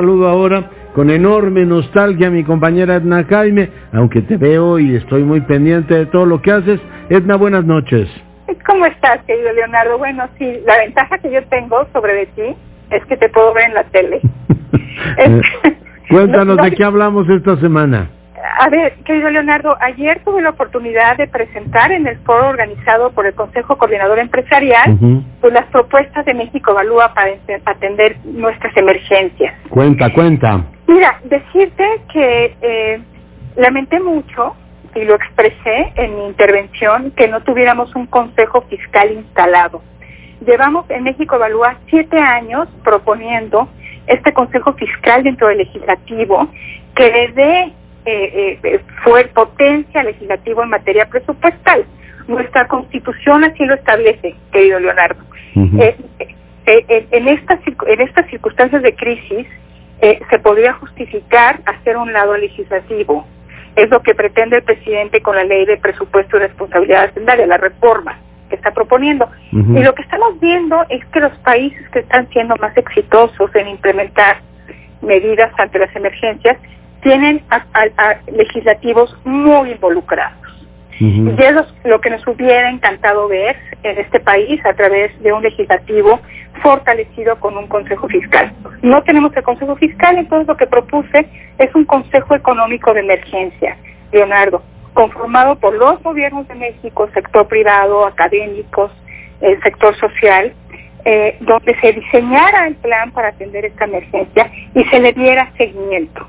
Saludo ahora con enorme nostalgia a mi compañera Edna Jaime, aunque te veo y estoy muy pendiente de todo lo que haces. Edna, buenas noches. ¿Cómo estás, querido Leonardo? Bueno, sí, la ventaja que yo tengo sobre de ti es que te puedo ver en la tele. Cuéntanos de qué hablamos esta semana. A ver, querido Leonardo, ayer tuve la oportunidad de presentar en el foro organizado por el Consejo Coordinador Empresarial pues, las propuestas de México Evalúa para atender nuestras emergencias. Cuenta, cuenta. Mira, decirte que eh, lamenté mucho y lo expresé en mi intervención que no tuviéramos un Consejo Fiscal instalado. Llevamos en México Evalúa siete años proponiendo este Consejo Fiscal dentro del legislativo que le dé eh, eh, fue potencia legislativa en materia presupuestal. Nuestra constitución así lo establece, querido Leonardo. Eh, eh, en, estas, en estas circunstancias de crisis se podría justificar hacer un lado legislativo. Es lo que pretende el presidente con la ley de presupuesto y responsabilidad hacendaria, la reforma que está proponiendo. Y lo que estamos viendo es que los países que están siendo más exitosos en implementar medidas ante las emergencias tienen a, legislativos muy involucrados. Y es lo, que nos hubiera encantado ver en este país a través de un legislativo fortalecido con un Consejo Fiscal. No tenemos el Consejo Fiscal, entonces lo que propuse es un Consejo Económico de Emergencia, Leonardo, conformado por los gobiernos de México, sector privado, académicos, el sector social, eh, donde se diseñara el plan para atender esta emergencia y se le diera seguimiento.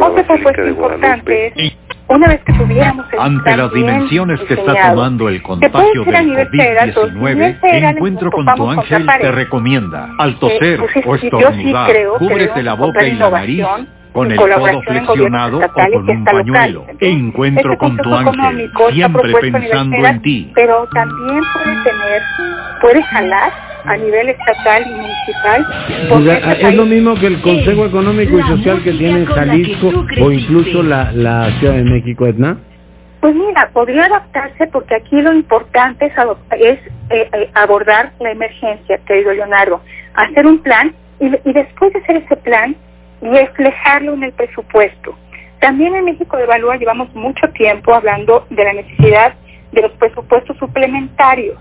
Otra propuesta importante es, una vez que tuviéramos el Ante las dimensiones que está tomando el contagio del COVID-19, Encuentro con tu ángel te recomienda, al toser pues, o estornudar, cúbrete la boca y la nariz con el codo flexionado o con un pañuelo. Encuentro con tu ángel, siempre pensando en ti. Pero también puede tener, puede jalar a nivel estatal y municipal. Este es lo mismo que el Consejo Económico y Social que tiene en Jalisco o incluso la, la Ciudad de México, Edna. Pues mira, podría adaptarse porque aquí lo importante es, es eh, eh, abordar la emergencia, querido Leonardo, hacer un plan y, y después de hacer ese plan, reflejarlo en el presupuesto. También en México de Evalúa llevamos mucho tiempo hablando de la necesidad de los presupuestos suplementarios.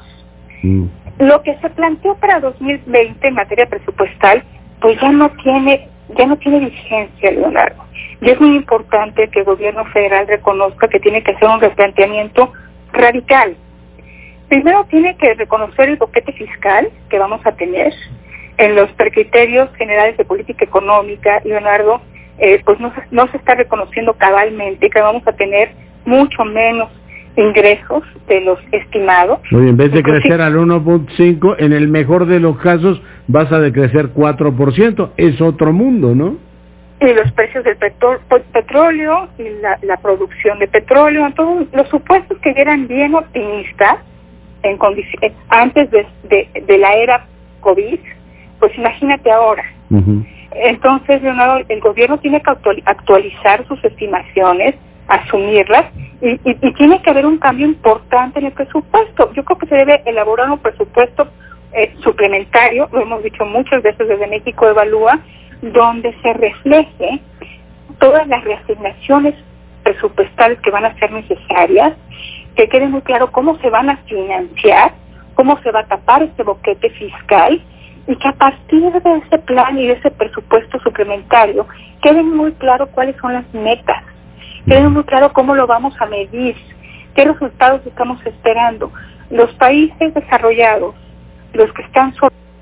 Mm. Lo que se planteó para 2020 en materia presupuestal, pues ya no tiene ya no tiene vigencia, Leonardo. Y es muy importante que el gobierno federal reconozca que tiene que hacer un replanteamiento radical. Primero tiene que reconocer el boquete fiscal que vamos a tener, en los criterios generales de política económica, Leonardo, eh, pues no no se está reconociendo cabalmente que vamos a tener mucho menos ingresos de los estimados. Muy en vez de crecer al 1.5, en el mejor de los casos vas a decrecer 4%. Es otro mundo, ¿no? Y los precios del petróleo y la, producción de petróleo, todos los supuestos que eran bien optimistas en antes de, de la era COVID, pues imagínate ahora. Entonces, Leonardo, el gobierno tiene que actualizar sus estimaciones, asumirlas y, tiene que haber un cambio importante en el presupuesto. Yo creo que se debe elaborar un presupuesto eh, suplementario, lo hemos dicho muchas veces desde México Evalúa, donde se refleje todas las reasignaciones presupuestales que van a ser necesarias, que quede muy claro cómo se van a financiar, cómo se va a tapar este boquete fiscal y que a partir de ese plan y de ese presupuesto suplementario quede muy claro cuáles son las metas, quede muy claro cómo lo vamos a medir, qué resultados estamos esperando. Los países desarrollados, los que están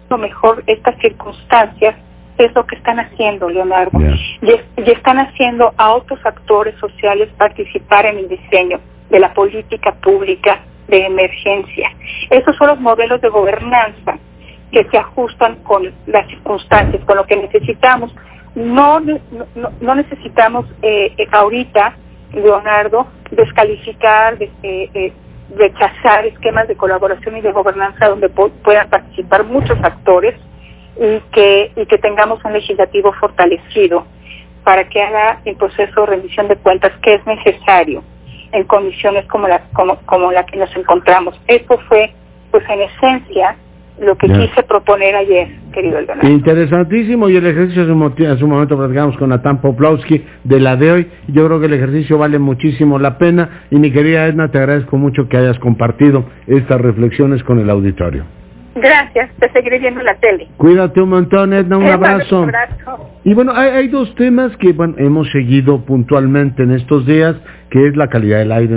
lo mejor estas circunstancias, es lo que están haciendo, Leonardo. Y, y, están haciendo a otros actores sociales participar en el diseño de la política pública de emergencia. Esos son los modelos de gobernanza que se ajustan con las circunstancias, con lo que necesitamos. No, necesitamos eh, eh, ahorita, Leonardo, descalificar, eh, rechazar esquemas de colaboración y de gobernanza donde puedan participar muchos actores y que, tengamos un legislativo fortalecido para que haga el proceso de rendición de cuentas que es necesario en condiciones como la, como, como la que nos encontramos. Esto fue, pues en esencia, lo que quise proponer ayer, querido Leonardo. Interesantísimo, y el ejercicio a su momento platicamos con Natán Poplowski de la de hoy. Yo creo que el ejercicio vale muchísimo la pena y mi querida Edna, te agradezco mucho que hayas compartido estas reflexiones con el auditorio. Gracias, te seguiré viendo la tele. Cuídate un montón, Edna, un abrazo. Y bueno, hay, hay dos temas que bueno, hemos seguido puntualmente en estos días, que es la calidad del aire